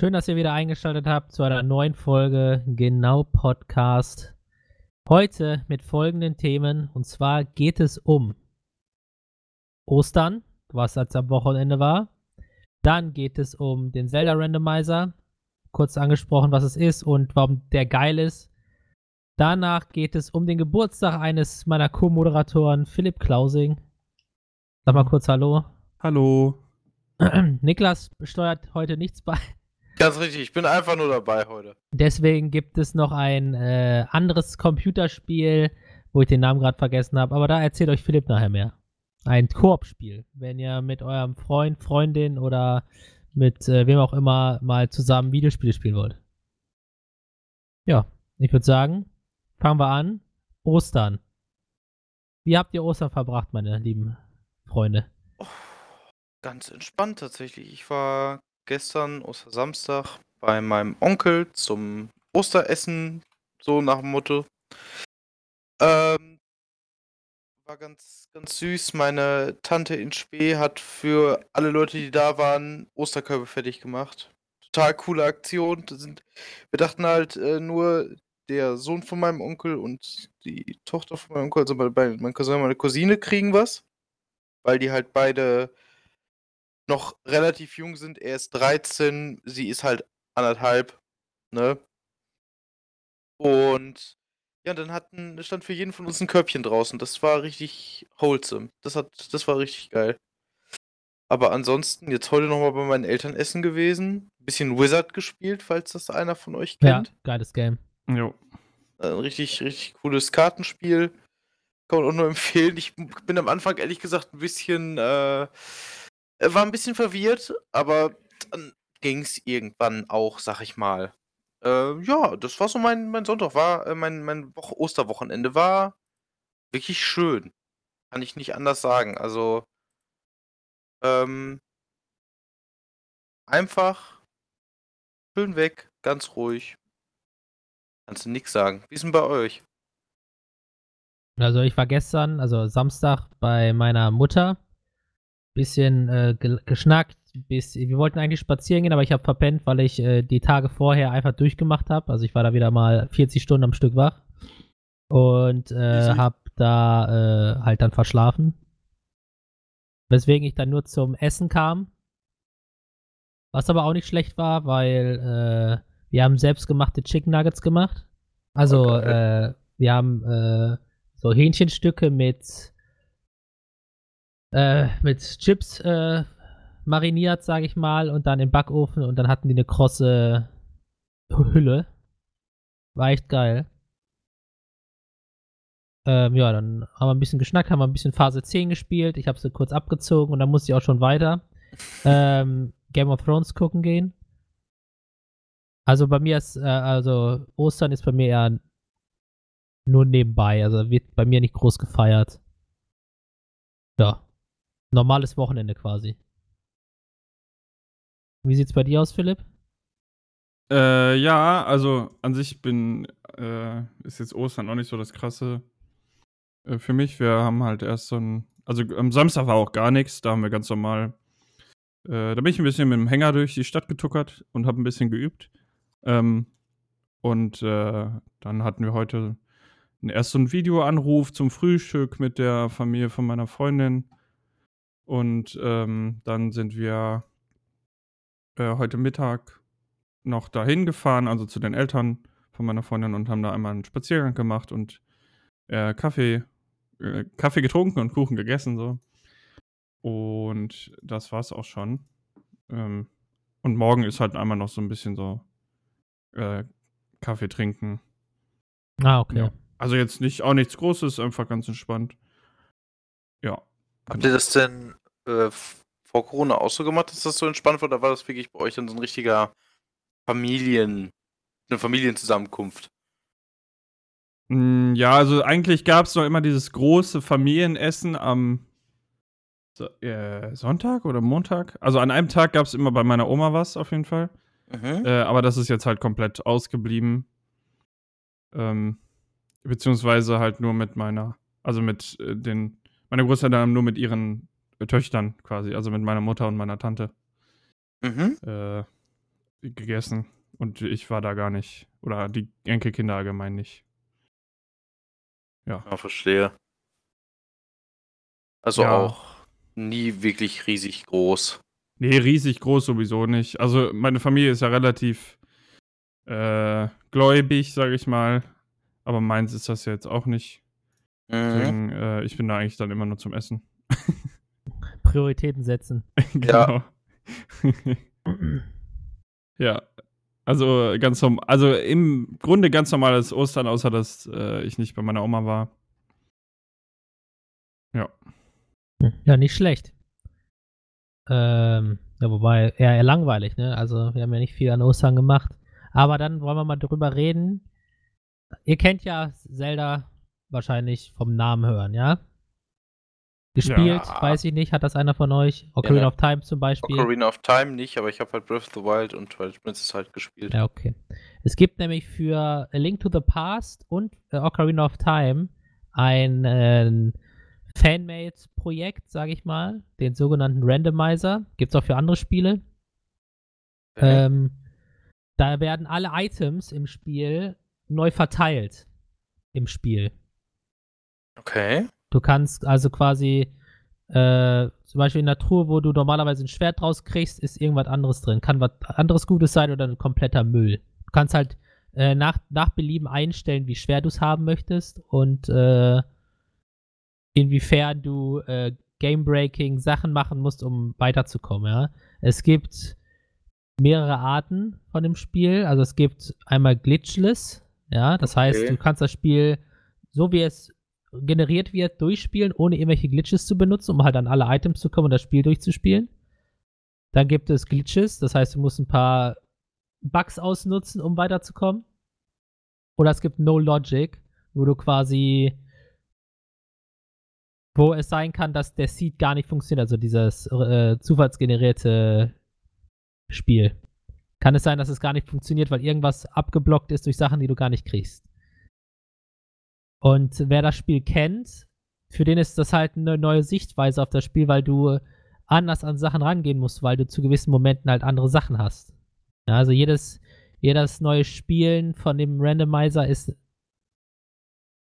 Schön, dass ihr wieder eingeschaltet habt zu einer neuen Folge Genau Podcast. Heute mit folgenden Themen. Und zwar geht es um Ostern, was als am Wochenende war. Dann geht es um den Zelda Randomizer. Kurz angesprochen, was es ist und warum der geil ist. Danach geht es um den Geburtstag eines meiner Co-Moderatoren, Philipp Klausing. Sag mal kurz Hallo. Hallo. Niklas steuert heute nichts bei. Ganz richtig, ich bin einfach nur dabei heute. Deswegen gibt es noch ein äh, anderes Computerspiel, wo ich den Namen gerade vergessen habe, aber da erzählt euch Philipp nachher mehr. Ein Koop-Spiel, wenn ihr mit eurem Freund, Freundin oder mit äh, wem auch immer mal zusammen Videospiele spielen wollt. Ja, ich würde sagen, fangen wir an. Ostern. Wie habt ihr Ostern verbracht, meine lieben Freunde? Oh, ganz entspannt tatsächlich. Ich war gestern, Ostersamstag, bei meinem Onkel zum Osteressen, so nach dem Motto. Ähm, war ganz, ganz süß. Meine Tante in Spee hat für alle Leute, die da waren, Osterkörbe fertig gemacht. Total coole Aktion. Sind, wir dachten halt äh, nur, der Sohn von meinem Onkel und die Tochter von meinem Onkel, also mein Cousin und meine Cousine kriegen was. Weil die halt beide noch relativ jung sind. Er ist 13, sie ist halt anderthalb, ne? Und ja, dann hatten, stand für jeden von uns ein Körbchen draußen. Das war richtig wholesome. Das hat, das war richtig geil. Aber ansonsten, jetzt heute nochmal bei meinen Eltern essen gewesen. Bisschen Wizard gespielt, falls das einer von euch kennt. Ja, geiles Game. Jo. Ein richtig, richtig cooles Kartenspiel. Kann man auch nur empfehlen. Ich bin am Anfang ehrlich gesagt ein bisschen äh, äh, war ein bisschen verwirrt, aber dann ging es irgendwann auch, sag ich mal. Äh, ja, das war so mein, mein Sonntag, war äh, mein, mein Woche Osterwochenende war wirklich schön. Kann ich nicht anders sagen. Also, ähm, einfach schön weg, ganz ruhig. Kannst du nichts sagen. Wie ist denn bei euch? Also ich war gestern, also Samstag, bei meiner Mutter bisschen äh, geschnackt. Bis, wir wollten eigentlich spazieren gehen, aber ich habe verpennt, weil ich äh, die Tage vorher einfach durchgemacht habe. Also ich war da wieder mal 40 Stunden am Stück wach und äh, habe da äh, halt dann verschlafen. Weswegen ich dann nur zum Essen kam. Was aber auch nicht schlecht war, weil äh, wir haben selbstgemachte Chicken Nuggets gemacht. Also okay. Äh, wir haben so Hähnchenstücke mit äh, mit Chips äh, mariniert, sage ich mal, und dann im Backofen und dann hatten die eine krosse Hülle. War echt geil. Ähm, ja, dann haben wir ein bisschen geschnackt, haben wir ein bisschen Phase 10 gespielt. Ich habe sie kurz abgezogen und dann musste ich auch schon weiter ähm, Game of Thrones gucken gehen. Also bei mir ist, äh, also Ostern ist bei mir eher nur nebenbei, also wird bei mir nicht groß gefeiert. Ja. Normales Wochenende quasi. Wie sieht's bei dir aus, Philipp? Äh, ja, also an sich bin, äh, ist jetzt Ostern auch nicht so das Krasse äh, für mich. Wir haben halt erst so ein, also am Samstag war auch gar nichts, da haben wir ganz normal, äh, da bin ich ein bisschen mit dem Hänger durch die Stadt getuckert und habe ein bisschen geübt. Ähm, und äh, dann hatten wir heute erst so einen Videoanruf zum Frühstück mit der Familie von meiner Freundin. Und ähm, dann sind wir äh, heute Mittag noch dahin gefahren, also zu den Eltern von meiner Freundin und haben da einmal einen Spaziergang gemacht und äh, Kaffee, äh, Kaffee getrunken und Kuchen gegessen so. Und das war's auch schon. Ähm, und morgen ist halt einmal noch so ein bisschen so äh, Kaffee trinken. Ah, okay. Ja. Also jetzt nicht auch nichts Großes, einfach ganz entspannt. Ja. Habt ihr das denn äh, vor Corona auch so gemacht, dass das so entspannt war? Oder war das wirklich bei euch dann so ein richtiger Familien, eine Familienzusammenkunft? Hm, ja, also eigentlich gab es noch immer dieses große Familienessen am so, äh, Sonntag oder Montag. Also an einem Tag gab es immer bei meiner Oma was auf jeden Fall. Mhm. Äh, aber das ist jetzt halt komplett ausgeblieben. Ähm, beziehungsweise halt nur mit meiner, also mit äh, den, meine Großeltern haben nur mit ihren Töchtern quasi, also mit meiner Mutter und meiner Tante. Mhm. Äh, gegessen. Und ich war da gar nicht. Oder die Enkelkinder allgemein nicht. Ja. Ja, verstehe. Also Ja. auch nie wirklich riesig groß. Nee, riesig groß sowieso nicht. Also meine Familie ist ja relativ äh, gläubig, sage ich mal. Aber meins ist das ja jetzt auch nicht. Mhm. Deswegen, äh, ich bin da eigentlich dann immer nur zum Essen. Prioritäten setzen. genau. ja. Also ganz norm- also im Grunde ganz normales Ostern, außer dass äh, ich nicht bei meiner Oma war. Ja, nicht schlecht. Ähm, ja, wobei eher, eher langweilig, ne? Also wir haben ja nicht viel an Ostern gemacht. Aber dann wollen wir mal drüber reden. Ihr kennt ja Zelda wahrscheinlich vom Namen hören, ja? Gespielt, Ja. weiß ich nicht, hat das einer von euch? Ocarina Ja. of Time zum Beispiel. Ocarina of Time nicht, aber ich habe halt Breath of the Wild und Twilight Princess halt gespielt. Ja, okay. Es gibt nämlich für A Link to the Past und äh, Ocarina of Time ein äh, Fanmade-Projekt, sage ich mal, den sogenannten Randomizer. Gibt es auch für andere Spiele. Okay. Ähm, da werden alle Items im Spiel neu verteilt. Im Spiel. okay. Du kannst also quasi äh, zum Beispiel in der Truhe, wo du normalerweise ein Schwert draus kriegst, ist irgendwas anderes drin. Kann was anderes Gutes sein oder ein kompletter Müll. Du kannst halt äh, nach, nach Belieben einstellen, wie schwer du es haben möchtest und äh, inwiefern du äh, Game-Breaking Sachen machen musst, um weiterzukommen. Ja? Es gibt mehrere Arten von dem Spiel. Also es gibt einmal Glitchless. Ja, das heißt, Okay. du kannst das Spiel so wie es generiert wird, durchspielen, ohne irgendwelche Glitches zu benutzen, um halt an alle Items zu kommen und das Spiel durchzuspielen. Dann gibt es Glitches, das heißt, du musst ein paar Bugs ausnutzen, um weiterzukommen. Oder es gibt No Logic, wo du quasi, wo es sein kann, dass der Seed gar nicht funktioniert, also dieses äh, zufallsgenerierte Spiel. Kann es sein, dass es gar nicht funktioniert, weil irgendwas abgeblockt ist durch Sachen, die du gar nicht kriegst. Und wer das Spiel kennt, für den ist das halt eine neue Sichtweise auf das Spiel, weil du anders an Sachen rangehen musst, weil du zu gewissen Momenten halt andere Sachen hast. Ja, also jedes, jedes neue Spielen von dem Randomizer ist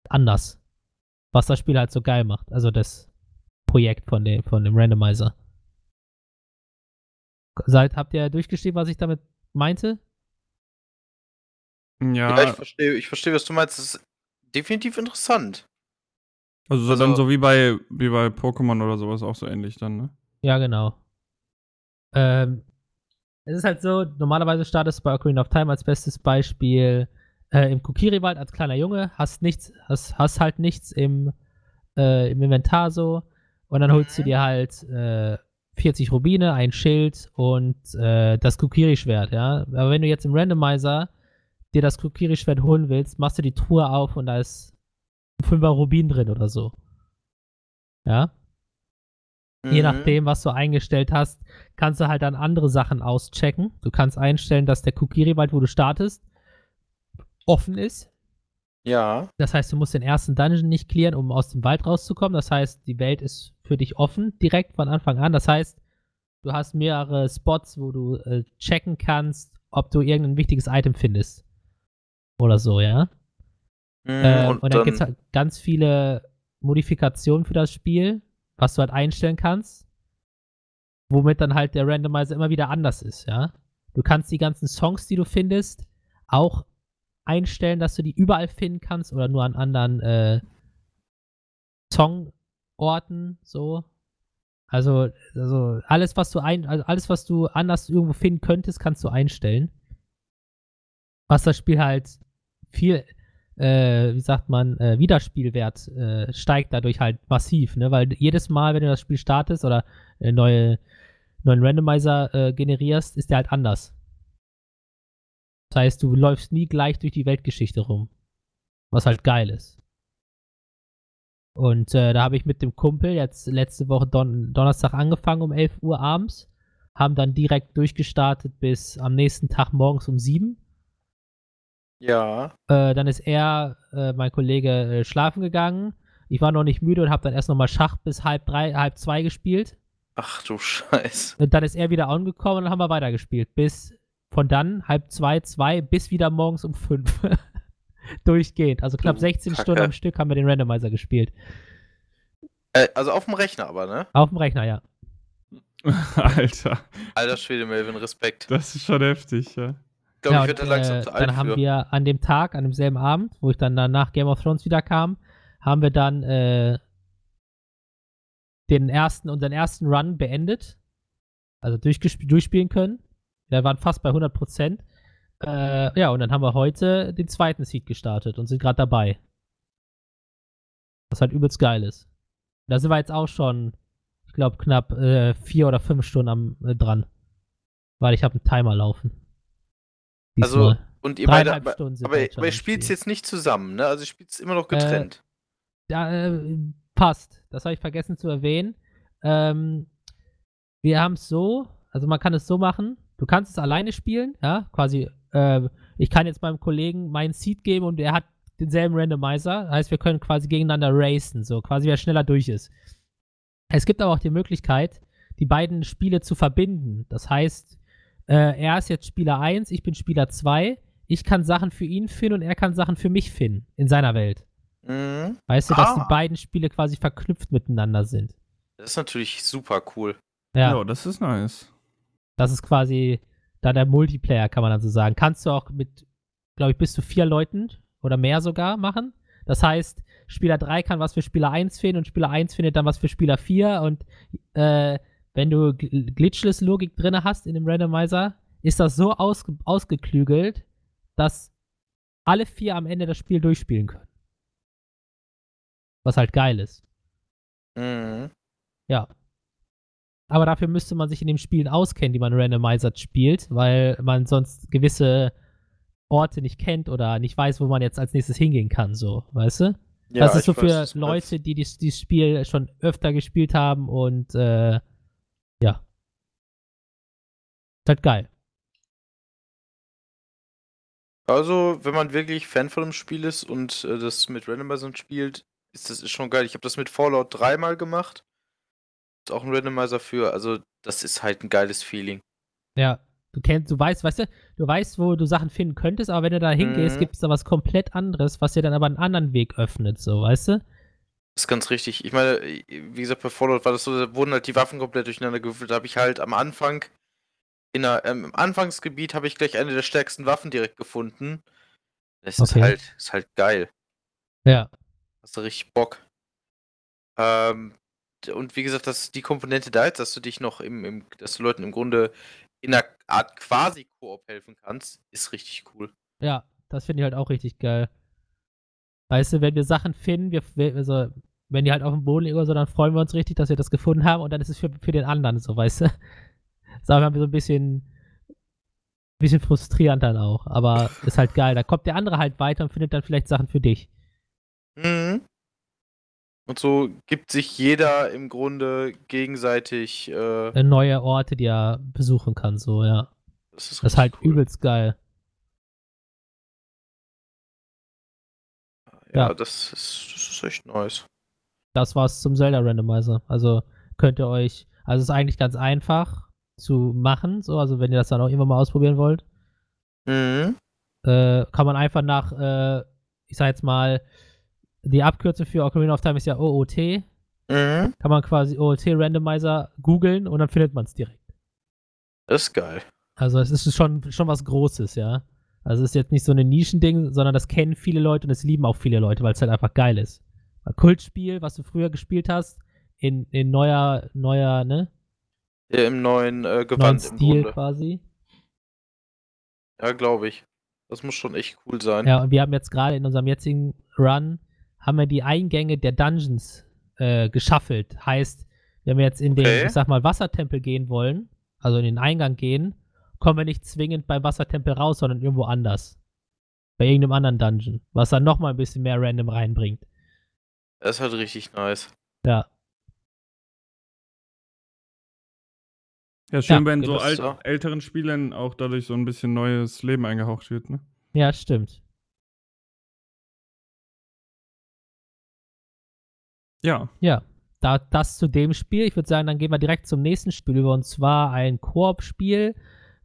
anders. Was das Spiel halt so geil macht. Also das Projekt von dem, von dem Randomizer. Seid, habt ihr durchgeschrieben, was ich damit meinte? Ja, ich Ja, verstehe, ich verstehe, was du meinst. Das ist definitiv interessant. also, so also- dann so wie bei, wie bei Pokémon oder sowas auch so ähnlich dann, ne? Ja, genau. Ähm, es ist halt so, normalerweise startest du bei Ocarina of Time als bestes Beispiel äh, im Kokiri-Wald als kleiner Junge, hast nichts, hast, hast halt nichts im, äh, im Inventar so und dann holst du Mhm. dir halt äh, 40 Rubine, ein Schild und äh, das Kokiri-Schwert, ja. Aber wenn du jetzt im Randomizer dir das Kokiri-Schwert holen willst, machst du die Truhe auf und da ist ein 5er Rubin drin oder so. Ja. Je Mhm. nachdem, was du eingestellt hast, kannst du halt dann andere Sachen auschecken. Du kannst einstellen, dass der Kokiri-Wald, wo du startest, offen ist. Ja. Das heißt, du musst den ersten Dungeon nicht clearen, um aus dem Wald rauszukommen. Das heißt, die Welt ist für dich offen, direkt von Anfang an. Das heißt, du hast mehrere Spots, wo du äh, checken kannst, ob du irgendein wichtiges Item findest. Oder so, ja. Mhm, Äh, und, und, dann, dann, gibt es halt ganz viele Modifikationen für das Spiel, was du halt einstellen kannst, womit dann halt der Randomizer immer wieder anders ist, ja. Du kannst die ganzen Songs, die du findest, auch einstellen, dass du die überall finden kannst oder nur an anderen äh, Songorten, so. Also, also alles, was du ein, also alles, was du anders irgendwo finden könntest, kannst du einstellen. Was das Spiel halt viel, äh, wie sagt man, äh, Wiederspielwert äh, steigt dadurch halt massiv, ne? Weil jedes Mal, wenn du das Spiel startest oder neue, neuen Randomizer äh, generierst, ist der halt anders. Das heißt, du läufst nie gleich durch die Weltgeschichte rum. Was halt geil ist. Und äh, da habe ich mit dem Kumpel jetzt letzte Woche Don Donnerstag angefangen um 11 Uhr abends. Haben dann direkt durchgestartet bis am nächsten Tag morgens um 7. ja. Äh, dann ist er, äh, mein Kollege, äh, schlafen gegangen. Ich war noch nicht müde und habe dann erst nochmal Schach bis halb drei, halb zwei gespielt. Ach du Scheiß. Und dann ist er wieder angekommen und dann haben wir weitergespielt. Bis von dann halb zwei, zwei bis wieder morgens um fünf. Durchgehend. Also knapp Du 16 Kacke. Stunden am Stück haben wir den Randomizer gespielt. Äh, also auf dem Rechner aber, ne? Auf dem Rechner, ja. Alter, Alter Schwede, Melvin, Respekt. das ist schon heftig, ja. Glaube, ja, ich werde da und, langsam äh, zu alt Dann haben für. wir an dem Tag, an demselben Abend, wo ich dann danach Game of Thrones wieder kam, haben wir dann äh, den ersten, unseren ersten Run beendet. Also durchspielen können. Wir waren fast bei 100 Prozent. Äh, ja, und dann haben wir heute den zweiten Seed gestartet und sind gerade dabei. Was halt übelst geil ist. Da sind wir jetzt auch schon, ich glaube, knapp äh, vier oder fünf Stunden am, äh, dran. Weil ich habe einen Timer laufen. Also, Diesmal. Und ihr beide, aber, aber, ihr spielt Spiel. jetzt nicht zusammen, ne? Also ihr spielt immer noch getrennt. Ja, äh, passt. Das habe ich vergessen zu erwähnen. Ähm, wir haben es so, also man kann es so machen, du kannst es alleine spielen, ja, quasi, äh, ich kann jetzt meinem Kollegen meinen Seed geben und er hat denselben Randomizer, heißt, wir können quasi gegeneinander racen, so quasi wer schneller durch ist. Es gibt aber auch die Möglichkeit, die beiden Spiele zu verbinden. Das heißt, äh, er ist jetzt Spieler 1, ich bin Spieler 2, ich kann Sachen für ihn finden und er kann Sachen für mich finden in seiner Welt. Mhm. Weißt du, dass Ah. die beiden Spiele quasi verknüpft miteinander sind. Das ist natürlich super cool. Ja, Ja, das ist nice. das ist quasi da der Multiplayer, kann man dann so sagen. Kannst du auch mit, glaube ich, bis zu vier Leuten oder mehr sogar machen. Das heißt, Spieler 3 kann was für Spieler 1 finden und Spieler 1 findet dann was für Spieler 4 und äh, wenn du Gl- Glitchless-Logik drin hast in dem Randomizer, ist das so ausge ausgeklügelt, dass alle vier am Ende das Spiel durchspielen können. Was halt geil ist. Mhm. Ja. Aber dafür müsste man sich in den Spielen auskennen, die man randomized spielt, weil man sonst gewisse Orte nicht kennt oder nicht weiß, wo man jetzt als nächstes hingehen kann, so, weißt du? Ja, das ist so für. Leute, die dieses dieses Spiel schon öfter gespielt haben und äh. Ist halt geil. Also, wenn man wirklich Fan von dem Spiel ist und äh, das mit Randomizern spielt, ist das ist schon geil. Ich habe das mit Fallout dreimal gemacht. Ist auch ein Randomizer für. Also, das ist halt ein geiles Feeling. Ja. Du kennst, du weißt, weißt du, du weißt, wo du Sachen finden könntest, aber wenn du da hingehst, Mhm. gibt es da was komplett anderes, was dir dann aber einen anderen Weg öffnet, so, weißt du? Das ist ganz richtig. Ich meine, wie gesagt, bei Fallout war das so, da wurden halt die Waffen komplett durcheinander gewürfelt. Da habe ich halt am Anfang, in der, ähm, im Anfangsgebiet habe ich gleich eine der stärksten Waffen direkt gefunden. Das ist Okay. halt, ist halt geil. Ja. Hast du richtig Bock. Ähm, und wie gesagt, dass die Komponente da ist, dass du dich noch im, im dass du Leuten im Grunde in einer Art quasi Koop helfen kannst, ist richtig cool. Ja, das finde ich halt auch richtig geil. Weißt du, wenn wir Sachen finden, wir also, wenn die halt auf dem Boden liegen oder so, dann freuen wir uns richtig, dass wir das gefunden haben und dann ist es für, für den anderen so, weißt du? Sagen wir mal so ein bisschen, bisschen frustrierend dann auch, aber ist halt geil. Da kommt der andere halt weiter und findet dann vielleicht Sachen für dich. Mhm. Und so gibt sich jeder im Grunde gegenseitig. Äh, Äh, Neue Orte, die er besuchen kann, so, ja. das ist, Das ist halt cool. übelst geil. Ja, ja. Das, ist, das ist echt nice. Das war's zum Zelda Randomizer. Also könnt ihr euch, also es ist eigentlich ganz einfach zu machen, so, also wenn ihr das dann auch irgendwann mal ausprobieren wollt. Mhm. äh, kann man einfach nach, äh, ich sag jetzt mal, die Abkürzung für Ocarina of Time ist ja OOT. Mhm. Kann man quasi OOT Randomizer googeln und dann findet man es direkt. Das ist geil. Also es ist schon, schon was Großes, ja. Also es ist jetzt nicht so ein Nischending, sondern das kennen viele Leute und es lieben auch viele Leute, weil es halt einfach geil ist. Ein Kultspiel, was du früher gespielt hast, in, in neuer, neuer, ne? Ja, Im neuen äh, Neuen Gewand im Stil Grunde. quasi. Ja, glaube ich. Das muss schon echt cool sein. Ja, und wir haben jetzt gerade in unserem jetzigen Run, haben wir die Eingänge der Dungeons äh, geschaffelt. Heißt, wenn wir jetzt in den, Okay. ich sag mal, Wassertempel gehen wollen, also in den Eingang gehen, kommen wir nicht zwingend beim Wassertempel raus, sondern irgendwo anders. Bei irgendeinem anderen Dungeon. Was dann nochmal ein bisschen mehr random reinbringt. Das ist halt richtig nice. Ja. Ja, schön, Ja, wenn so alt, auch- älteren Spielern auch dadurch so ein bisschen neues Leben eingehaucht wird, ne? Ja, stimmt. Ja. Ja. Da, das zu dem Spiel. Ich würde sagen, dann gehen wir direkt zum nächsten Spiel über. Und zwar ein Koop-Spiel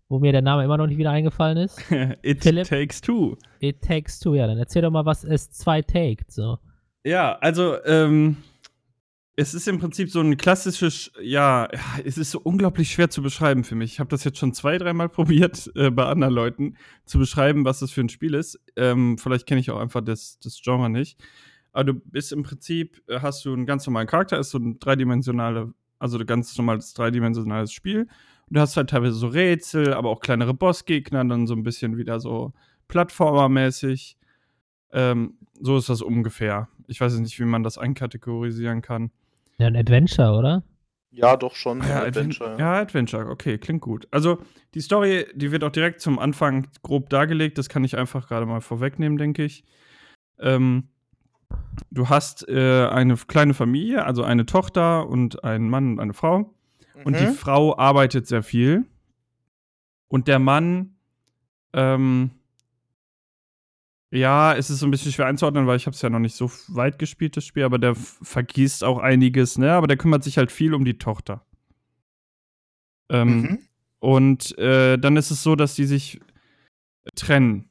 wo mir der Name immer noch nicht wieder eingefallen ist. It Philipp? Takes Two. It Takes Two, ja. Dann erzähl doch mal, was es zwei taked, so. Ja, also, ähm, es ist im Prinzip so ein klassisches, ja, es ist so unglaublich schwer zu beschreiben für mich. Ich habe das jetzt schon zwei, dreimal probiert, äh, bei anderen Leuten zu beschreiben, was das für ein Spiel ist. Ähm, vielleicht kenne ich auch einfach das, das Genre nicht. Aber du bist im Prinzip, äh, hast du einen ganz normalen Charakter, ist so ein dreidimensionale, also ein ganz normales dreidimensionales Spiel. Und du hast halt teilweise so Rätsel, aber auch kleinere Bossgegner, dann so ein bisschen wieder so Plattformer-mäßig. Ähm, so ist das ungefähr. Ich weiß nicht, wie man das einkategorisieren kann. Ja, ein Adventure, oder? Ja, doch schon. Ja, ein Adventure. Adventure. Ja, Adventure, okay, klingt gut. Also, die Story, die wird auch direkt zum Anfang grob dargelegt. Das kann ich einfach gerade mal vorwegnehmen, denke ich. Ähm, du hast äh, eine kleine Familie, also eine Tochter und einen Mann und eine Frau. Und die Mhm. Frau arbeitet sehr viel. Und der Mann, ähm, ja, es ist so ein bisschen schwer einzuordnen, weil ich habe es ja noch nicht so weit gespielt, das Spiel, aber der vergisst auch einiges, ne? Aber der kümmert sich halt viel um die Tochter. Ähm, Mhm. Und äh, dann ist es so, dass die sich trennen.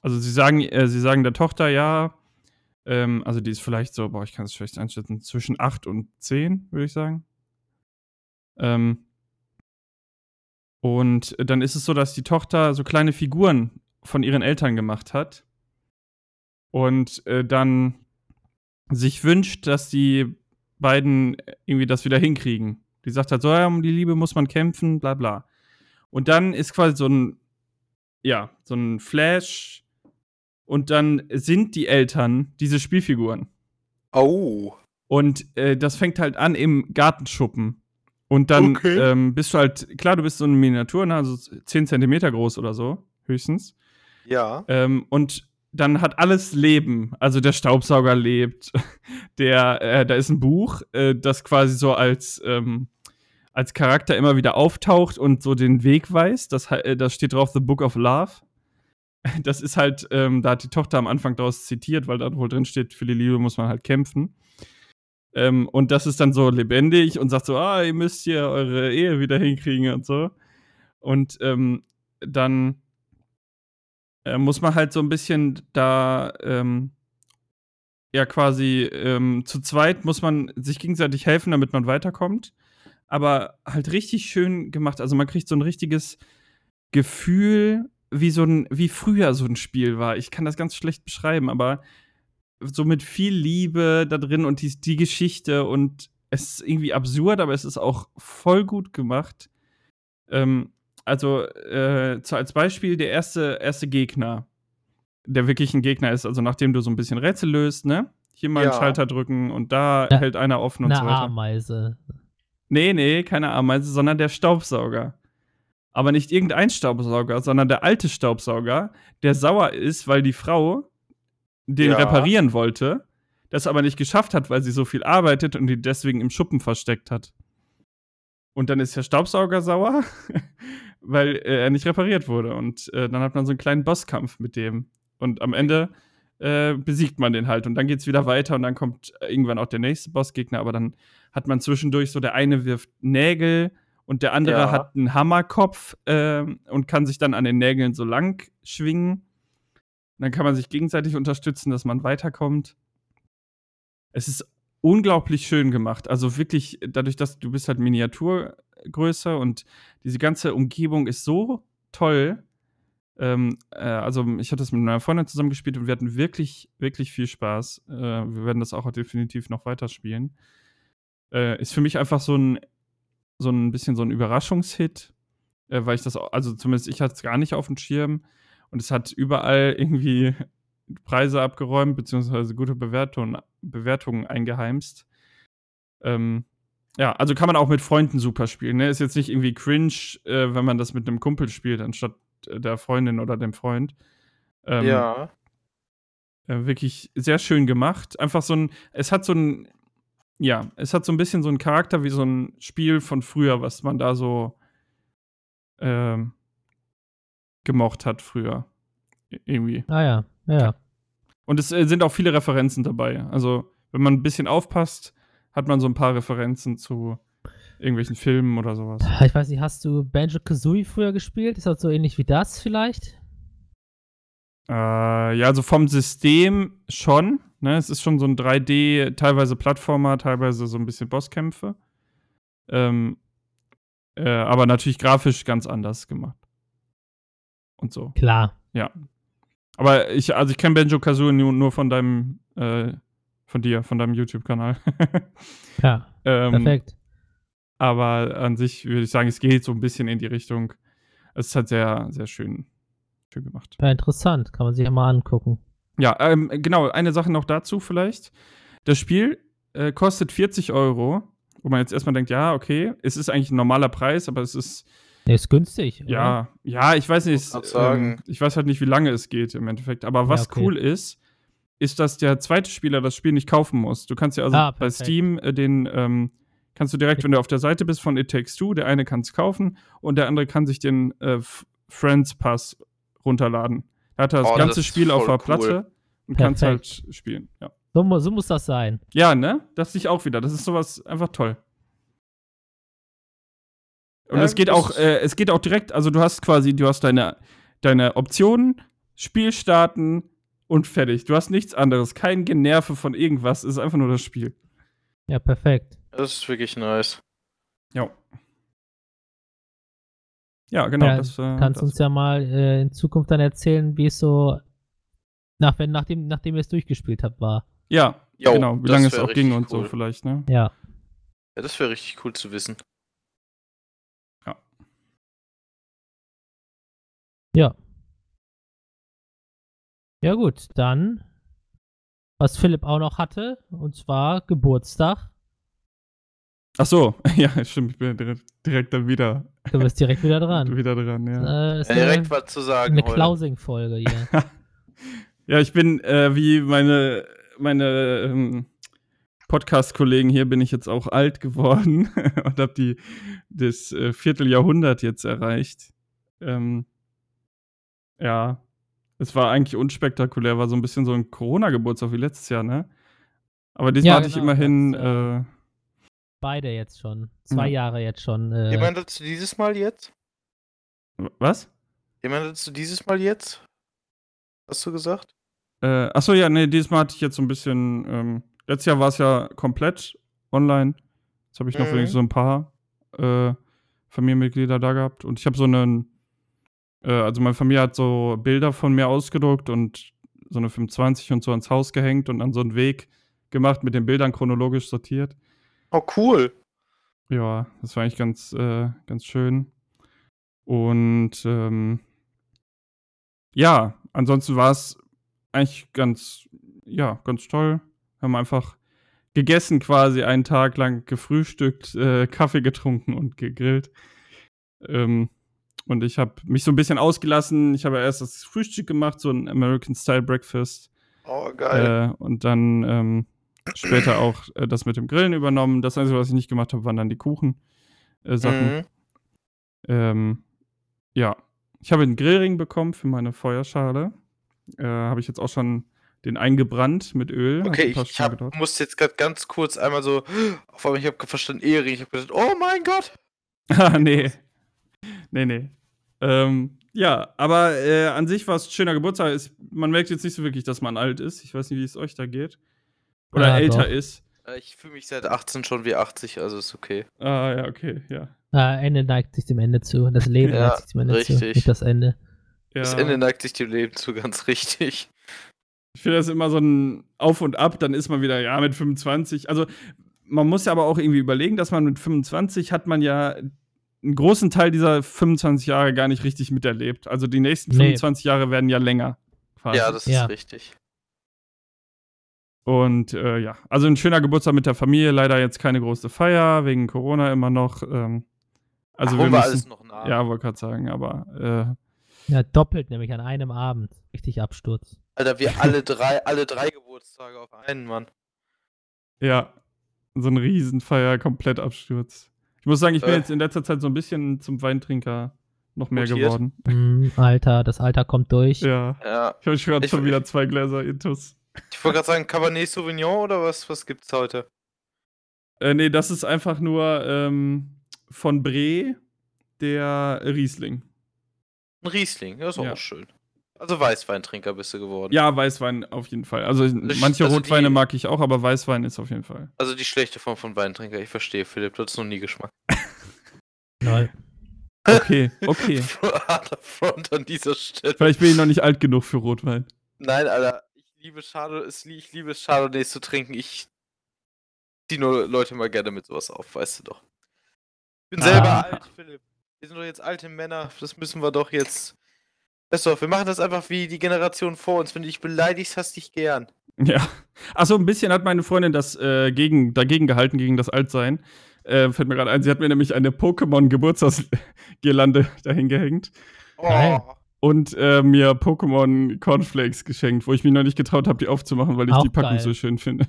Also sie sagen, äh, sie sagen der Tochter, ja, ähm, also die ist vielleicht so, boah, ich kann es schlecht einschätzen, zwischen 8 und 10, würde ich sagen. Ähm, und dann ist es so, dass die Tochter so kleine Figuren von ihren Eltern gemacht hat. Und äh, dann sich wünscht, dass die beiden irgendwie das wieder hinkriegen. Die sagt halt so, ja, um die Liebe muss man kämpfen, bla bla. Und dann ist quasi so ein, ja, so ein Flash. Und dann sind die Eltern diese Spielfiguren. Oh. Und äh, das fängt halt an im Gartenschuppen. Und dann Okay. ähm, bist du halt, klar, du bist so eine Miniatur, ne, also 10 Zentimeter groß oder so, höchstens. Ja. Ähm, und dann hat alles Leben. Also der Staubsauger lebt. Der, äh, da ist ein Buch, äh, das quasi so als, ähm, als Charakter immer wieder auftaucht und so den Weg weist. Das, äh, das steht drauf The Book of Love. Das ist halt, ähm, da hat die Tochter am Anfang daraus zitiert, weil da wohl drin steht, für die Liebe muss man halt kämpfen. Ähm, und das ist dann so lebendig und sagt so, ah, ihr müsst hier eure Ehe wieder hinkriegen und so. Und ähm, dann äh, muss man halt so ein bisschen da, ähm, ja, quasi ähm, zu zweit muss man sich gegenseitig helfen, damit man weiterkommt. Aber halt richtig schön gemacht. Also man kriegt so ein richtiges Gefühl, wie so ein, wie früher so ein Spiel war. Ich kann das ganz schlecht beschreiben, aber so mit viel Liebe da drin und die, die Geschichte und es ist irgendwie absurd, aber es ist auch voll gut gemacht. Ähm, also, äh, so als Beispiel der erste, erste Gegner, der wirklich ein Gegner ist, also nachdem du so ein bisschen Rätsel löst, ne? Hier mal einen Ja. Schalter drücken und da Ja. hält einer offen und Eine so weiter. Ameise. Nee, nee, keine Ameise, sondern der Staubsauger. Aber nicht irgendein Staubsauger, sondern der alte Staubsauger, der sauer ist, weil die Frau den Ja. reparieren wollte, das aber nicht geschafft hat, weil sie so viel arbeitet und die deswegen im Schuppen versteckt hat. Und dann ist der Staubsauger sauer, weil äh, er nicht repariert wurde. Und äh, dann hat man so einen kleinen Bosskampf mit dem. Und am Ende äh, besiegt man den halt. Und dann geht's wieder weiter und dann kommt irgendwann auch der nächste Bossgegner. Aber dann hat man zwischendurch so, der eine wirft Nägel und der andere Ja. hat einen Hammerkopf ähm, und kann sich dann an den Nägeln so lang schwingen. Dann kann man sich gegenseitig unterstützen, dass man weiterkommt. Es ist unglaublich schön gemacht. Also wirklich, dadurch, dass du bist halt Miniaturgröße und diese ganze Umgebung ist so toll. Ähm, äh, also ich hatte das mit meiner Freundin zusammen gespielt und wir hatten wirklich, wirklich viel Spaß. Äh, wir werden das auch definitiv noch weiterspielen. Äh, ist für mich einfach so ein, so ein bisschen so ein Überraschungshit, äh, weil ich das, also zumindest ich hatte es gar nicht auf dem Schirm und es hat überall irgendwie Preise abgeräumt, beziehungsweise gute Bewertungen, Bewertungen eingeheimst. Ähm, ja, also kann man auch mit Freunden super spielen. Ne? Ist jetzt nicht irgendwie cringe, äh, wenn man das mit einem Kumpel spielt, anstatt äh, der Freundin oder dem Freund. Ähm, ja. äh, wirklich sehr schön gemacht. Einfach so ein, es hat so ein, ja, es hat so ein bisschen so einen Charakter wie so ein Spiel von früher, was man da so ähm, gemocht hat früher. Irgendwie. Ah ja, ja. Und es äh, sind auch viele Referenzen dabei. Also, wenn man ein bisschen aufpasst, hat man so ein paar Referenzen zu irgendwelchen Filmen oder sowas. Ich weiß nicht, hast du Banjo Kazooie früher gespielt? Ist das so ähnlich wie das vielleicht? Äh, ja, also vom System schon. Ne? Es ist schon so ein 3D, teilweise Plattformer, teilweise so ein bisschen Bosskämpfe. Ähm, äh, aber natürlich grafisch ganz anders gemacht. Und so. Klar. Ja. Aber ich, also ich kenne Benjo Kazooie nur, nur von deinem, äh, von dir, von deinem YouTube-Kanal. Ja, ähm, perfekt. Aber an sich würde ich sagen, es geht so ein bisschen in die Richtung. Es ist halt sehr, sehr schön, schön gemacht. Ja, interessant. Kann man sich ja mal angucken. Ja, ähm, genau, eine Sache noch dazu vielleicht. Das Spiel äh, kostet 40 Euro, wo man jetzt erstmal denkt, ja, okay, es ist eigentlich ein normaler Preis, aber es ist, Nee, ist günstig. oder? ja, ja, ich weiß nicht, sagen. ähm, ich weiß halt nicht, wie lange es geht im Endeffekt. Aber was okay. cool ist, ist, dass der zweite Spieler das Spiel nicht kaufen muss. Du kannst ja also Ah, bei. Steam äh, den, ähm, kannst du direkt, wenn du auf der Seite bist von It Takes Two, der eine kann es kaufen und der andere kann sich den äh, Friends Pass runterladen. Da hat er das Oh, ganze das Spiel auf der Platte cool. und kann es halt spielen. Ja. So, so muss das sein. Ja, ne? Das ich auch wieder. Das ist sowas einfach toll. Und Ja, es geht auch, äh, es geht auch direkt, also du hast quasi, du hast deine, deine Optionen, Spiel starten und fertig. Du hast nichts anderes, kein Generve von irgendwas, es ist einfach nur das Spiel. Ja, perfekt. Das ist wirklich nice. Ja. Ja, genau. Ja, das, äh, Kannst das. uns ja mal äh, in Zukunft dann erzählen, wie es so nach, wenn, nachdem, nachdem ihr es durchgespielt habt, war. Ja, Jo, genau, wie lange es auch ging richtig und so cool. vielleicht, ne? Ja. Ja, das wäre richtig cool zu wissen. Ja. Ja, gut, dann, was Philipp auch noch hatte, und zwar Geburtstag. Ach so, ja, stimmt, ich bin direkt, direkt dann wieder, Du bist direkt wieder dran. wieder dran, ja. Äh, Ja, eine, direkt was zu sagen. eine. Klausing-Folge hier. Ja, ich bin äh, wie meine, meine ähm, Podcast-Kollegen hier, bin ich jetzt auch alt geworden und habe die das äh, Vierteljahrhundert jetzt erreicht. Ähm, ja, es war eigentlich unspektakulär, war so ein bisschen so ein Corona-Geburtstag wie letztes Jahr, ne? Aber diesmal Ja, hatte ich genau, immerhin, das, äh, Beide jetzt schon. Zwei Ja. Jahre jetzt schon. Äh, Jemand dazu dieses Mal jetzt? was? Jemand dazu dieses Mal jetzt? Hast du gesagt? Äh, achso, ja, nee, diesmal hatte ich jetzt so ein bisschen, ähm, letztes Jahr war es ja komplett online. Jetzt habe ich noch Mhm. wenigstens so ein paar äh, Familienmitglieder da gehabt. Und ich habe so einen, äh, also meine Familie hat so Bilder von mir ausgedruckt und so eine 25 und so ans Haus gehängt und dann so einen Weg gemacht mit den Bildern chronologisch sortiert. Oh, cool. Ja, das war eigentlich ganz, äh, ganz schön. Und ähm, ja, ansonsten war es eigentlich ganz, ja, ganz toll. Haben einfach gegessen quasi einen Tag lang, gefrühstückt, äh, Kaffee getrunken und gegrillt. Ähm, und ich habe mich so ein bisschen ausgelassen. Ich habe erst das Frühstück gemacht, so ein American Style Breakfast. Oh, geil. Äh, und dann ähm, später auch äh, das mit dem Grillen übernommen. Das Einzige, was ich nicht gemacht habe, waren dann die Kuchen-Sachen. Mhm. Ähm, ja, ich habe einen Grillring bekommen für meine Feuerschale. Äh, habe ich jetzt auch schon den eingebrannt mit Öl. Okay, ich, hab, musste jetzt gerade ganz kurz einmal so, auf einmal, ich habe verstanden, Ehering. Ich habe gedacht, oh mein Gott. Ah, nee. Nee, nee. Ähm, ja, aber äh, an sich war es ein schöner Geburtstag. Ist, man merkt jetzt nicht so wirklich, dass man alt ist. Ich weiß nicht, wie es euch da geht. Oder Ja, älter doch. ist. Äh, Ich fühle mich seit 18 schon wie 80, also ist okay. Ah, ja, okay, ja. äh, Ende neigt sich dem Ende zu. Das Leben Ja, neigt sich dem Ende zu. richtig. Nicht das Ende. ja. Das Ende neigt sich dem Leben zu, ganz richtig. Ich finde das immer so ein Auf und Ab, dann ist man wieder, ja, mit 25. Also, man muss ja aber auch irgendwie überlegen, dass man mit 25 hat man ja einen großen Teil dieser 25 Jahre gar nicht richtig miterlebt. Also, die nächsten Nee. 25 Jahre werden ja länger. Quasi. Ja, das Ja. ist richtig. Und äh, ja, also ein schöner Geburtstag mit der Familie. Leider jetzt keine große Feier, wegen Corona immer noch. Ähm, also, Ach, wir müssen. alles noch nach. Ja, wollte gerade sagen, aber Ja, doppelt nämlich an einem Abend. Richtig Absturz. Alter, wir alle drei, alle drei Geburtstage auf einen Mann. äh, ja, so ein Riesenfeier, komplett Absturz. Ich muss sagen, ich bin Äh. jetzt in letzter Zeit so ein bisschen zum Weintrinker noch mehr Mutiert? geworden. Hm, Alter, das Alter kommt durch. Ja. Ja. Ich habe gerade schon wieder zwei Gläser Intus. Ich wollte gerade sagen, Cabernet Sauvignon oder was, was gibt's heute? Äh, nee, das ist einfach nur ähm, von Bre der Riesling. Ein Riesling, das ist Ja. auch schön. Also Weißweintrinker bist du geworden. Ja, Weißwein auf jeden Fall. Also manche also Rotweine die- mag ich auch, aber Weißwein ist auf jeden Fall. Also die schlechte Form von Weintrinker. Ich verstehe, Philipp, du hattest noch nie Geschmack. Lol. Okay, okay. Harter Front an dieser Stelle. Vielleicht bin ich noch nicht alt genug für Rotwein. Nein, Alter, ich liebe Chardonnay, ich liebe es, Chardonnays zu trinken. Ich zieh nur Leute mal gerne mit sowas auf, weißt du doch. Ich bin selber Ah. alt, Philipp. Wir sind doch jetzt alte Männer. Das müssen wir doch jetzt. Weißt du, wir machen das einfach wie die Generation vor uns. Wenn du dich beleidigst, hast dich gern. Ja. Achso, ein bisschen hat meine Freundin das äh, gegen, dagegen gehalten, gegen das Altsein. Äh, fällt mir gerade ein, sie hat mir nämlich eine Pokémon-Geburtstagsgirlande dahin gehängt Oh, und äh, mir Pokémon Cornflakes geschenkt, wo ich mich noch nicht getraut habe, die aufzumachen, weil ich Auch die Packung geil. so schön finde.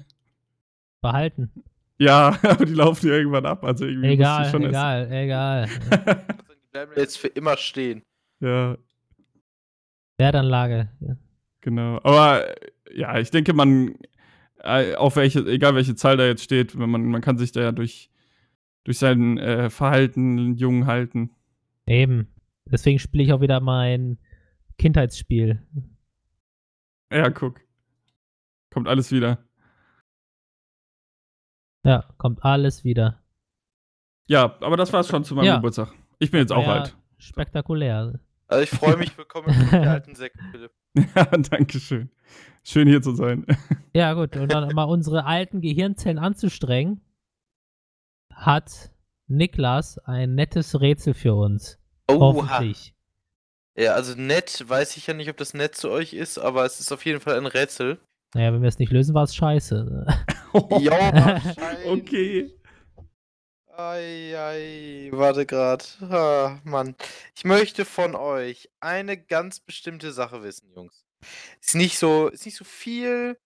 Behalten. Ja, aber die laufen ja irgendwann ab. Also irgendwie Egal, schon egal, egal. essen. die bleiben jetzt für immer stehen. ja, Wertanlage. genau. Aber ja, ich denke, man, äh, auf welche, egal welche Zahl da jetzt steht, wenn man, man kann sich da ja durch, durch sein äh, Verhalten jung halten. Eben. Deswegen spiele ich auch wieder mein Kindheitsspiel. Ja, guck. Kommt alles wieder. Ja, kommt alles wieder. Ja, aber das war's schon zu meinem Ja. Geburtstag. Ich bin jetzt auch Ja, alt. Spektakulär. Also ich freue mich, willkommen im Club der alten Säcke, Philipp. Ja, danke schön. Schön hier zu sein. Ja, gut. Und dann mal unsere alten Gehirnzellen anzustrengen, hat Niklas ein nettes Rätsel für uns. Oha. Hoffentlich. Ja, also nett, weiß ich ja nicht, ob das nett zu euch ist, aber es ist auf jeden Fall ein Rätsel. Naja, wenn wir es nicht lösen, war es scheiße. Ja, wahrscheinlich. okay. Ei, ei, warte grad. Ah, Mann. Ich möchte von euch eine ganz bestimmte Sache wissen, Jungs. Ist nicht so, ist nicht so viel.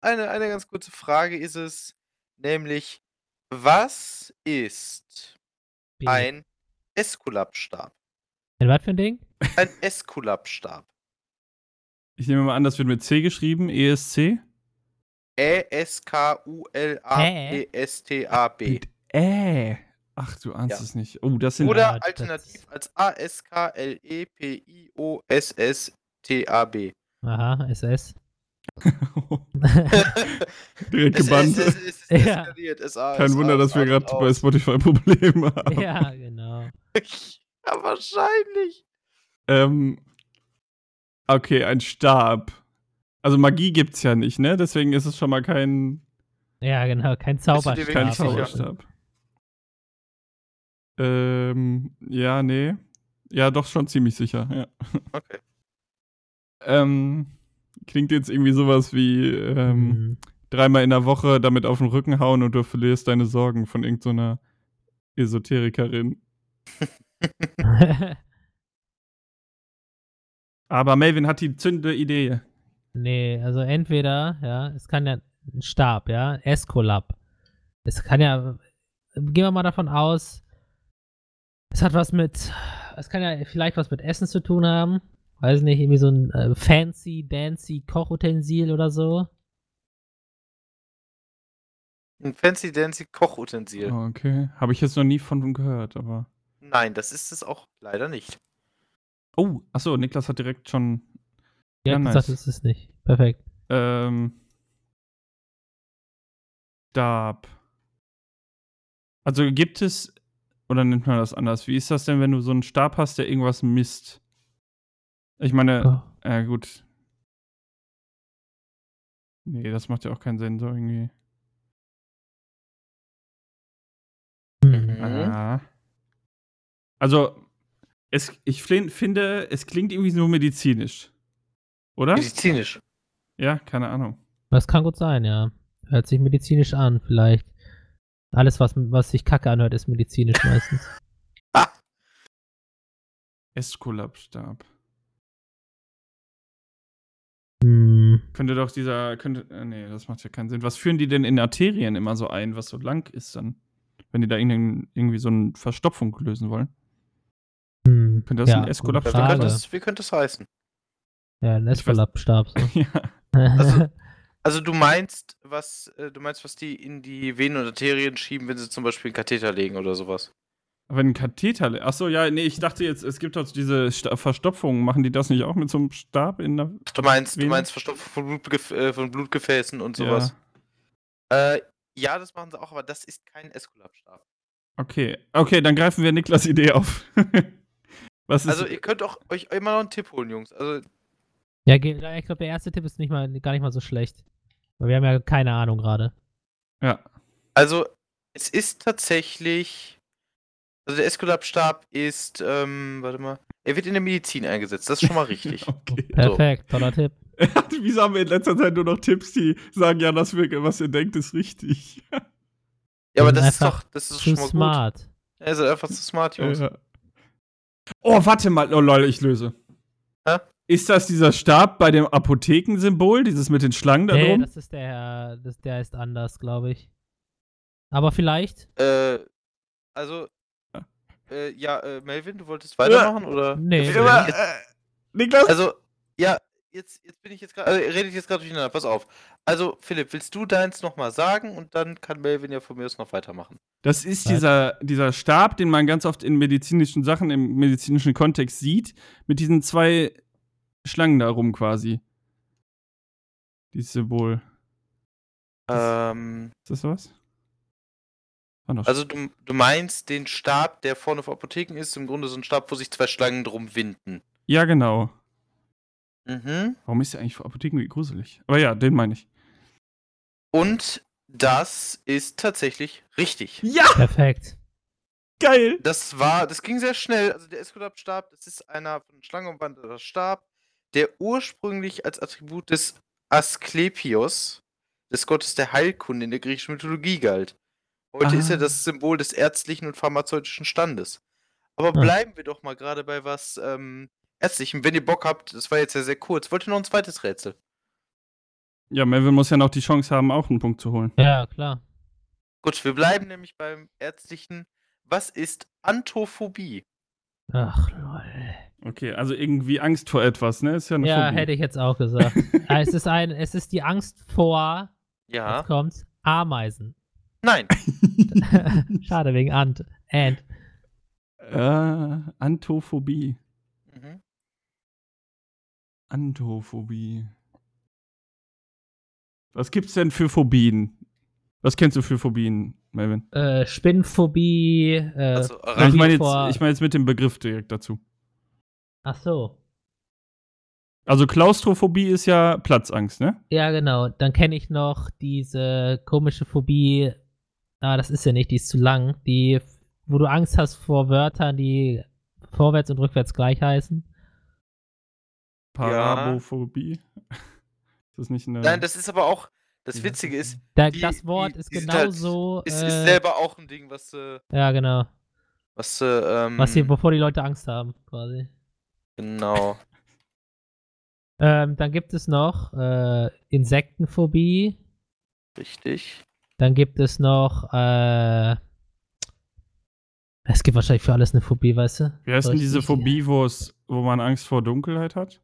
Eine, eine ganz kurze Frage ist es, nämlich, was ist ein Eskulapstab? Ein was für ein Ding? Ein Eskulapstab. Ich nehme mal an, das wird mit C geschrieben, E ESC. E E-S-K-U-L-A-P-S-T-A-B. Mit Ä. Ach, du ahnst Ja. es nicht. Oh, das sind. Oder Ja, das- alternativ als A-S-K-L-E-P-I-O-S-S-T-A-B. Aha, SS. Direkt gebannt. es, es, es Ja. Kein Wunder, dass wir gerade bei. Spotify Probleme haben. ja, genau. Ja, wahrscheinlich. Ähm, okay, ein Stab. Also Magie gibt's ja nicht, ne? Deswegen ist es schon mal kein, Ja, genau. Kein Zauberstab. kein? Zauberstab. Ähm, ja, nee. Ja, doch schon ziemlich sicher, ja. Okay. Ähm, klingt jetzt irgendwie sowas wie ähm, Mhm. dreimal in der Woche damit auf den Rücken hauen und du verlierst deine Sorgen von irgendeiner Esoterikerin. Aber Melvin hat die zündende Idee. nee, also entweder, ja, es kann ja ein Stab, ja, Escolab. Es kann ja, gehen wir mal davon aus, es hat was mit, es kann ja vielleicht was mit Essen zu tun haben. Weiß nicht, irgendwie so ein äh, fancy, dancy Kochutensil oder so. Ein fancy dancy Kochutensil. Oh, okay. Habe ich jetzt noch nie von gehört, aber. Nein, das ist es auch leider nicht. Oh, achso, Niklas hat direkt schon. Ja, Ja, hat nice. gesagt, es ist nicht. Perfekt. Ähm. Stab. Also gibt es. Oder nennt man das anders? Wie ist das denn, wenn du so einen Stab hast, der irgendwas misst? Ich meine, Oh. äh, gut. Nee, das macht ja auch keinen Sinn, so irgendwie. Hm. Mhm. Ah. Also, es, ich finde, es klingt irgendwie nur medizinisch. Oder? Medizinisch. Ja, keine Ahnung. Das kann gut sein, ja. Hört sich medizinisch an, vielleicht. Alles, was, was sich kacke anhört, ist medizinisch meistens. Eskulapstab. Hm. Könnte doch dieser, könnte, äh, nee, das macht ja keinen Sinn. Was führen die denn in Arterien immer so ein, was so lang ist dann? Wenn die da irgendwie so eine Verstopfung lösen wollen. Hm. Könnte das ein gute Eskulapstab Wie Frage. könnte, das, wie könnte das heißen? Ja, ein Eskulapstab. So. ja. Also- Also du meinst, was äh, du meinst, was die in die Venen und Arterien schieben, wenn sie zum Beispiel einen Katheter legen oder sowas? Wenn ein Katheter. Achso, ja, nee, ich dachte jetzt, es gibt doch diese Sta Verstopfungen. Machen die das nicht auch mit so einem Stab in der. Du meinst, du Vene? meinst Verstopfung von, Blutgef äh, von Blutgefäßen und sowas? Äh, ja, das machen sie auch, aber das ist kein Eskulapstab. Okay. Okay, dann greifen wir Niklas Idee auf. Was ist. Also ihr könnt auch euch immer noch einen Tipp holen, Jungs. Also Ja, ich glaube, der erste Tipp ist nicht mal, gar nicht mal so schlecht. Weil wir haben ja keine Ahnung gerade. ja. Also, es ist tatsächlich. Also, der Eskulapstab ist, ähm, warte mal. Er wird in der Medizin eingesetzt, das ist schon mal richtig. Okay. Perfekt, toller Tipp. Wieso haben wir in letzter Zeit nur noch Tipps, die sagen, ja, das, wir- was ihr denkt, ist richtig? ja, aber das ist doch, das ist Zu schon mal gut. smart. Er ist einfach zu smart, Jungs. Ja. Oh, warte mal. Oh, lol, ich löse. Hä? Ist das dieser Stab bei dem Apothekensymbol, dieses mit den Schlangen da Nee, drum? das ist der, das, der ist anders, glaube ich. Aber vielleicht? Äh, also, äh, ja, äh, Melvin, du wolltest weitermachen, oder? Nee. Immer, jetzt- äh, Niklas? Also, ja, jetzt, jetzt bin ich jetzt gerade, also, ihr redet jetzt gerade durcheinander, pass auf. Also, Philipp, willst du deins nochmal sagen und dann kann Melvin ja von mir aus noch weitermachen. Das ist dieser, dieser Stab, den man ganz oft in medizinischen Sachen, im medizinischen Kontext sieht, mit diesen zwei Schlangen da rum quasi. Dieses Symbol. Ähm, Ist das was? War noch also du, du meinst den Stab, der vorne auf Apotheken ist, im Grunde so ein Stab, wo sich zwei Schlangen drum winden. ja, genau. Mhm. Warum ist der eigentlich vor Apotheken wie gruselig? Aber ja, den meine ich. Und das ist tatsächlich richtig. Ja, Perfekt. geil. Das war, das ging sehr schnell. Also der Eskulap-Stab, das ist einer von Schlange umwandelter Stab, der ursprünglich als Attribut des Asklepios, des Gottes der Heilkunde in der griechischen Mythologie galt. Heute ist er Ah. das Symbol des ärztlichen und pharmazeutischen Standes. Aber Ah. bleiben wir doch mal gerade bei was ähm, Ärztlichem. Wenn ihr Bock habt, das war jetzt ja sehr kurz. Wollt ihr noch ein zweites Rätsel? Ja, Melvin muss ja noch die Chance haben, auch einen Punkt zu holen. Ja, klar. Gut, wir bleiben nämlich beim Ärztlichen. Was ist Anthophobie? Ach, lol. Okay, also irgendwie Angst vor etwas, ne? Ist ja eine Ja, Phobie. hätte ich jetzt auch gesagt. Ah, es ist ein, es ist die Angst vor, Ja. jetzt kommt's, Ameisen. Nein. Schade wegen Ant. Ant. äh, Anthophobie. Mhm. Anthophobie. Was gibt's denn für Phobien? Was kennst du für Phobien, Melvin? Äh, Spinnphobie. Äh, Also, ich meine jetzt, ich mein jetzt mit dem Begriff direkt dazu. Ach so. Also Klaustrophobie ist ja Platzangst, ne? Ja, genau. Dann kenne ich noch diese komische Phobie. Ah, das ist ja nicht, die ist zu lang. Die, wo du Angst hast vor Wörtern, die vorwärts und rückwärts gleich heißen. Parabophobie. Ist das nicht eine. Nein, das ist aber auch. Das Witzige ist, Da, Die- das Wort die- ist sind halt- genauso. ist, äh, ist selber auch ein Ding, was, äh, Ja, genau. was, äh, ähm, Was hier, wovor die Leute Angst haben, quasi. genau. Ähm, dann gibt es noch äh, Insektenphobie. Richtig. Dann gibt es noch. Äh, es gibt wahrscheinlich für alles eine Phobie, weißt du? Wie heißt denn diese Phobie, wo es, wo man Angst vor Dunkelheit hat?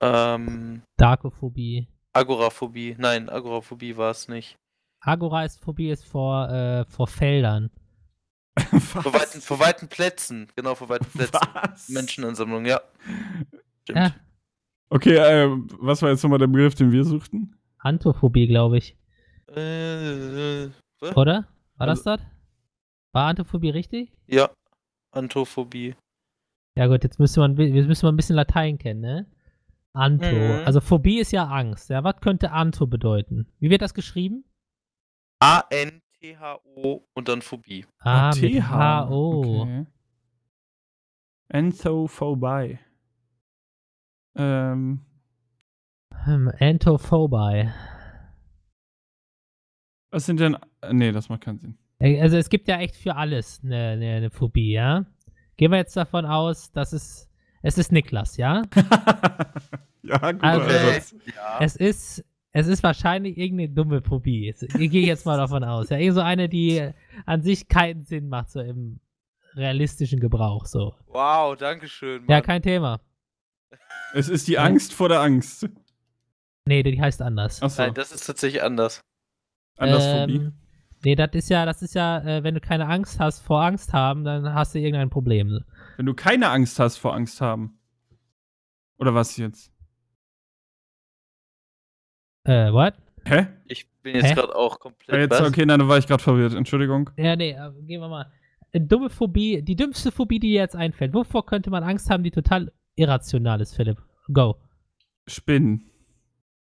Ähm, Darkophobie. Agoraphobie. Nein, Agoraphobie war es nicht. Agora ist Phobie ist vor, äh, vor Feldern. Vor weiten, vor weiten Plätzen. Genau, vor weiten Plätzen. Was? Menschenansammlung, ja. Stimmt. Ja, Okay, äh, was war jetzt nochmal der Begriff, den wir suchten? Antophobie, glaube ich. Äh, äh, was? Oder? War Also- das das? War Antophobie richtig? Ja. Anthophobie. Ja gut, jetzt müssen wir, wir müssen mal ein bisschen Latein kennen, ne? Anto. Mhm. Also Phobie ist ja Angst. Ja, was könnte Anto bedeuten? Wie wird das geschrieben? A-N-T-H-O und dann Phobie. Ah, mit H-O. Okay. Anthophobie. Ähm, Hm, was sind denn. Nee, das macht keinen Sinn. Also es gibt ja echt für alles eine, eine, eine Phobie, ja? Gehen wir jetzt davon aus, dass es. Es ist Niklas, ja? ja, gut. Also- Ansatz. Ja. Es ist. Es ist wahrscheinlich irgendeine dumme Phobie. Ich gehe jetzt mal davon aus. Ja, irgend so eine, die an sich keinen Sinn macht, so im realistischen Gebrauch. So. Wow, danke schön. Ja, Mann. kein Thema. Es ist die Angst vor der Angst. Nee, die heißt anders. Achso, Nein, das ist tatsächlich anders. Andersphobie. Ähm, nee, das ist ja, das ist ja, äh, wenn du keine Angst hast vor Angst haben, dann hast du irgendein Problem. Wenn du keine Angst hast vor Angst haben. Oder was jetzt? Äh, what? Hä? Ich bin jetzt gerade auch Ah, komplett. jetzt, was? okay, nein, da war ich gerade verwirrt. Entschuldigung. Ja, nee, äh, gehen wir mal. Eine dumme Phobie, die dümmste Phobie, die dir jetzt einfällt. Wovor könnte man Angst haben, die total irrational ist, Philipp? Go. Spinnen.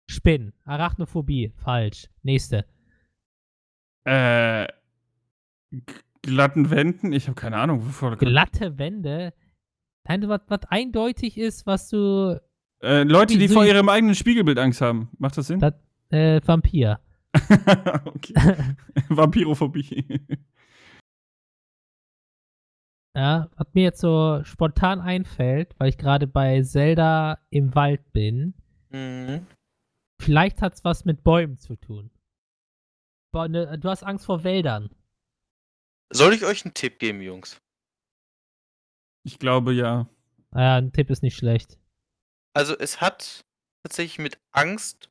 Spinnen. Arachnophobie. Falsch. Nächste. Äh. Glatten Wänden? Ich habe keine Ahnung, wovor. Glatte Wände. Nein, was, was eindeutig ist, was du. Äh, Leute, die Wieso vor ihrem eigenen Spiegelbild Angst haben. Macht das Sinn? Das, äh, Vampir. okay. Vampirophobie. Ja, was mir jetzt so spontan einfällt, weil ich gerade bei Zelda im Wald bin, Mhm. vielleicht hat es was mit Bäumen zu tun. Ne, du hast Angst vor Wäldern. Soll ich euch einen Tipp geben, Jungs? ich glaube ja. Ah, ein Tipp ist nicht schlecht. Also, es hat tatsächlich mit Angst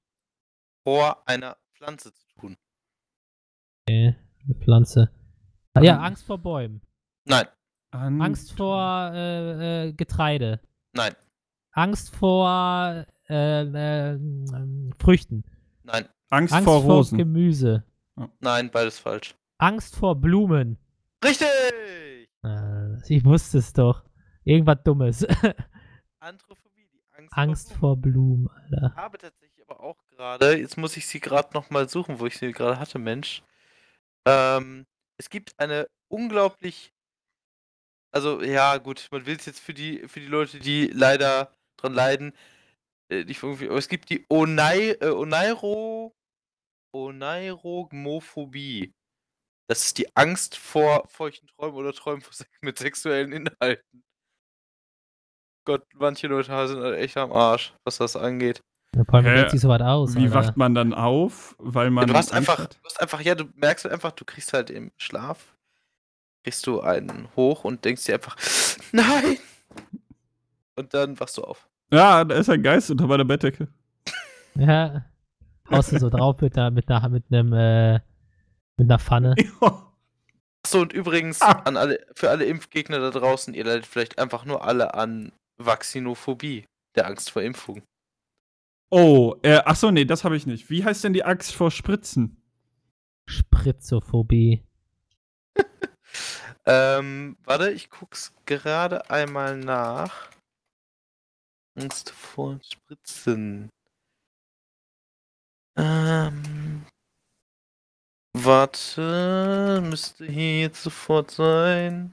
vor einer Pflanze zu tun. Okay, eine Pflanze. Ah, ja, Ähm. Angst vor Bäumen. Nein, An Angst vor äh, äh, Getreide. nein, Angst vor äh, äh, Früchten. nein, Angst, Angst vor vor Rosen. Gemüse. nein, beides falsch. Angst vor Blumen. Richtig! Äh, ich wusste es doch. Irgendwas Dummes. Die Angst, Angst vor Blumen, Alter. Ich habe tatsächlich aber auch gerade, jetzt muss ich sie gerade nochmal suchen, wo ich sie gerade hatte, Mensch. Ähm, es gibt eine unglaublich, also ja gut, man will es jetzt für die, für die Leute, die leider dran leiden, äh, nicht irgendwie, aber es gibt die Onei, äh, Oneiro, Oneirogmophobie. Das ist die Angst vor feuchten Träumen oder Träumen mit sexuellen Inhalten. Gott, manche Leute sind halt echt am Arsch, was das angeht. Ja, vor allem denkt sich sowas aus. Wie Alter. wacht man dann auf? Weil man. Ja, du hast einfach, du hast einfach, ja, du merkst halt einfach, du kriegst halt im Schlaf, kriegst du einen hoch und denkst dir einfach, nein! Und dann wachst du auf. Ja, da ist ein Geist unter meiner Bettdecke. Ja. Haust du so drauf mit einer, mit einer, mit einem, äh, mit einer Pfanne. Achso, und übrigens, Ah. an alle, für alle Impfgegner da draußen, ihr leidet vielleicht einfach nur alle an Vaccinophobie, der Angst vor Impfungen. Oh, äh, achso, nee, das habe ich nicht. Wie heißt denn die Angst vor Spritzen? Spritzophobie. Ähm, warte, ich guck's gerade einmal nach. Angst vor Spritzen. Ähm. Warte, müsste hier jetzt sofort sein.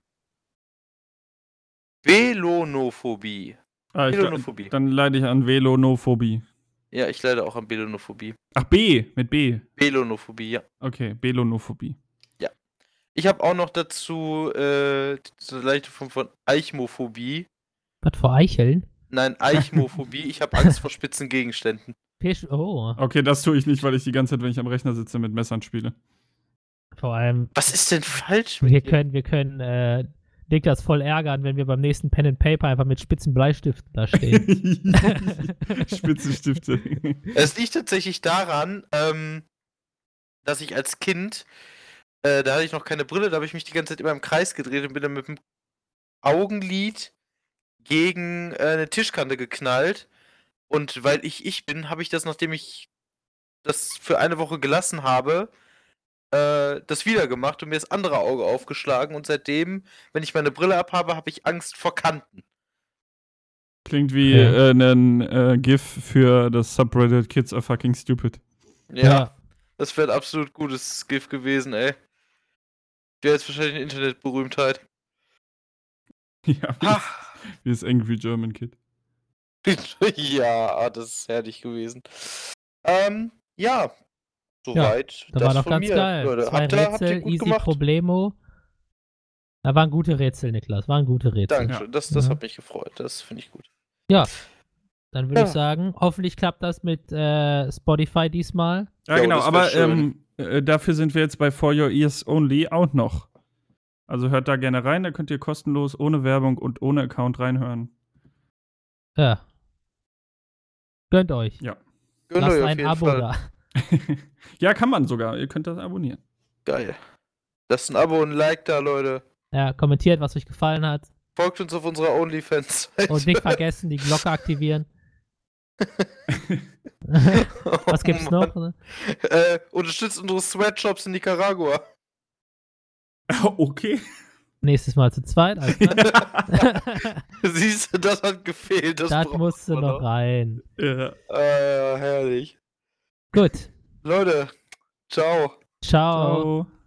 Velonophobie. Ah, ich, Velonophobie. dann leide ich an Velonophobie. Ja, ich leide auch an Velonophobie. Ach, B, mit B. Velonophobie, ja. Okay, Velonophobie. Ich habe auch noch dazu äh, diese leichte Form von Eichmophobie. Was vor Eicheln? Nein, Eichmophobie. ich habe Angst vor spitzen Gegenständen. Oh. Okay, das tue ich nicht, weil ich die ganze Zeit, wenn ich am Rechner sitze, mit Messern spiele. Vor allem, Was ist denn falsch mit wir dir? können, wir können, äh, Niklas voll ärgern, wenn wir beim nächsten Pen and Paper einfach mit spitzen Bleistiften da stehen. Spitzenstifte. Es liegt tatsächlich daran, ähm, dass ich als Kind, äh, da hatte ich noch keine Brille, da habe ich mich die ganze Zeit immer im Kreis gedreht und bin dann mit dem Augenlid gegen äh, eine Tischkante geknallt. Und weil ich ich bin, habe ich das, nachdem ich das für eine Woche gelassen habe, äh, das wieder gemacht und mir das andere Auge aufgeschlagen. Und seitdem, wenn ich meine Brille abhabe, habe ich Angst vor Kanten. Klingt wie Ja. äh, ein äh, GIF für das Subreddit Kids are fucking stupid. Ja. Das wäre ein absolut gutes GIF gewesen, ey. Wäre jetzt wahrscheinlich eine Internetberühmtheit. Ja, wie, Ha! wie das Angry German Kid. ja, ah, das ist herrlich gewesen. Ähm, ja. Soweit. Da das war doch ganz mir, geil. Leute. Zwei Habt habt Rätsel, gut easy gemacht? Problemo. Da waren gute Rätsel, Niklas. Waren gute Rätsel. Dankeschön. Das, das Ja. hat mich gefreut. Das finde ich gut. Dann würde ich Ja. sagen, hoffentlich klappt das mit äh, Spotify diesmal. Ja, Ja, genau, aber ähm, äh, dafür sind wir jetzt bei For Your Ears Only auch noch. Also hört da gerne rein, da könnt ihr kostenlos, ohne Werbung und ohne Account reinhören. Ja. Gönnt euch. Ja. Gönnt Lasst euch auf ein jeden Abo Fall. da. ja, kann man sogar. Ihr könnt das abonnieren. Geil. Lasst ein Abo und ein Like da, Leute. Ja, kommentiert, was euch gefallen hat. Folgt uns auf unserer OnlyFans. Und nicht vergessen, die Glocke aktivieren. was gibt's Oh noch? Äh, unterstützt unsere Sweatshops in Nicaragua. okay. Nächstes Mal zu zweit. Klar. Siehst du, das hat gefehlt. Das, das musste noch rein. ja. Ja, herrlich. Gut. Leute, ciao. Ciao. Ciao.